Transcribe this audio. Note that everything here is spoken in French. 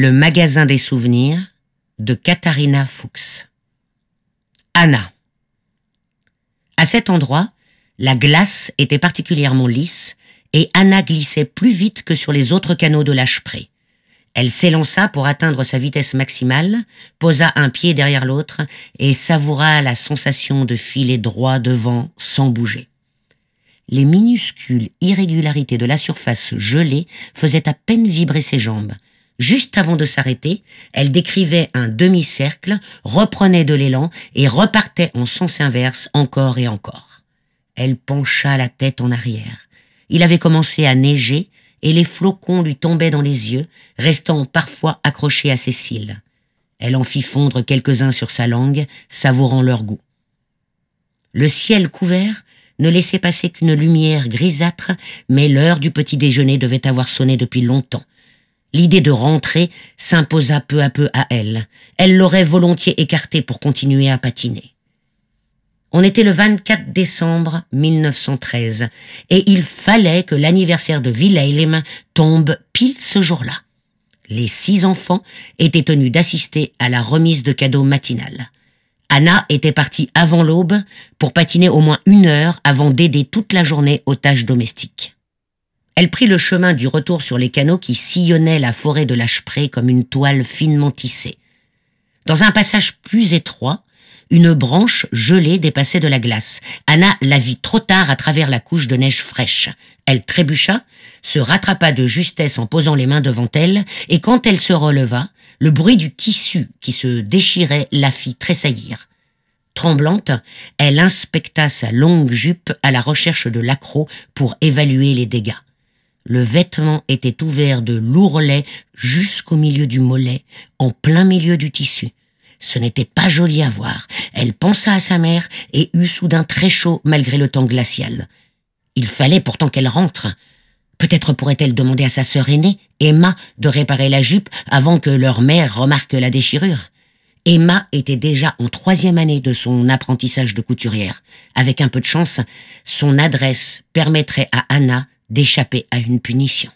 Le magasin des souvenirs de Katharina Fuchs. Anna. À cet endroit, la glace était particulièrement lisse et Anna glissait plus vite que sur les autres canaux de l'Âche-Pré. Elle s'élança pour atteindre sa vitesse maximale, posa un pied derrière l'autre et savoura la sensation de filer droit devant sans bouger. Les minuscules irrégularités de la surface gelée faisaient à peine vibrer ses jambes. Juste avant de s'arrêter, elle décrivait un demi-cercle, reprenait de l'élan et repartait en sens inverse encore et encore. Elle pencha la tête en arrière. Il avait commencé à neiger et les flocons lui tombaient dans les yeux, restant parfois accrochés à ses cils. Elle en fit fondre quelques-uns sur sa langue, savourant leur goût. Le ciel couvert ne laissait passer qu'une lumière grisâtre, mais l'heure du petit déjeuner devait avoir sonné depuis longtemps. L'idée de rentrer s'imposa peu à peu à elle. Elle l'aurait volontiers écartée pour continuer à patiner. On était le 24 décembre 1913 et il fallait que l'anniversaire de Wilhelm tombe pile ce jour-là. Les six enfants étaient tenus d'assister à la remise de cadeaux matinale. Anna était partie avant l'aube pour patiner au moins une heure avant d'aider toute la journée aux tâches domestiques. Elle prit le chemin du retour sur les canaux qui sillonnaient la forêt de l'Âche-Pré comme une toile finement tissée. Dans un passage plus étroit, une branche gelée dépassait de la glace. Anna la vit trop tard à travers la couche de neige fraîche. Elle trébucha, se rattrapa de justesse en posant les mains devant elle, et quand elle se releva, le bruit du tissu qui se déchirait la fit tressaillir. Tremblante, elle inspecta sa longue jupe à la recherche de l'accroc pour évaluer les dégâts. Le vêtement était ouvert de l'ourlet jusqu'au milieu du mollet, en plein milieu du tissu. Ce n'était pas joli à voir. Elle pensa à sa mère et eut soudain très chaud malgré le temps glacial. Il fallait pourtant qu'elle rentre. Peut-être pourrait-elle demander à sa sœur aînée, Emma, de réparer la jupe avant que leur mère remarque la déchirure. Emma était déjà en troisième année de son apprentissage de couturière. Avec un peu de chance, son adresse permettrait à Anna d'échapper à une punition.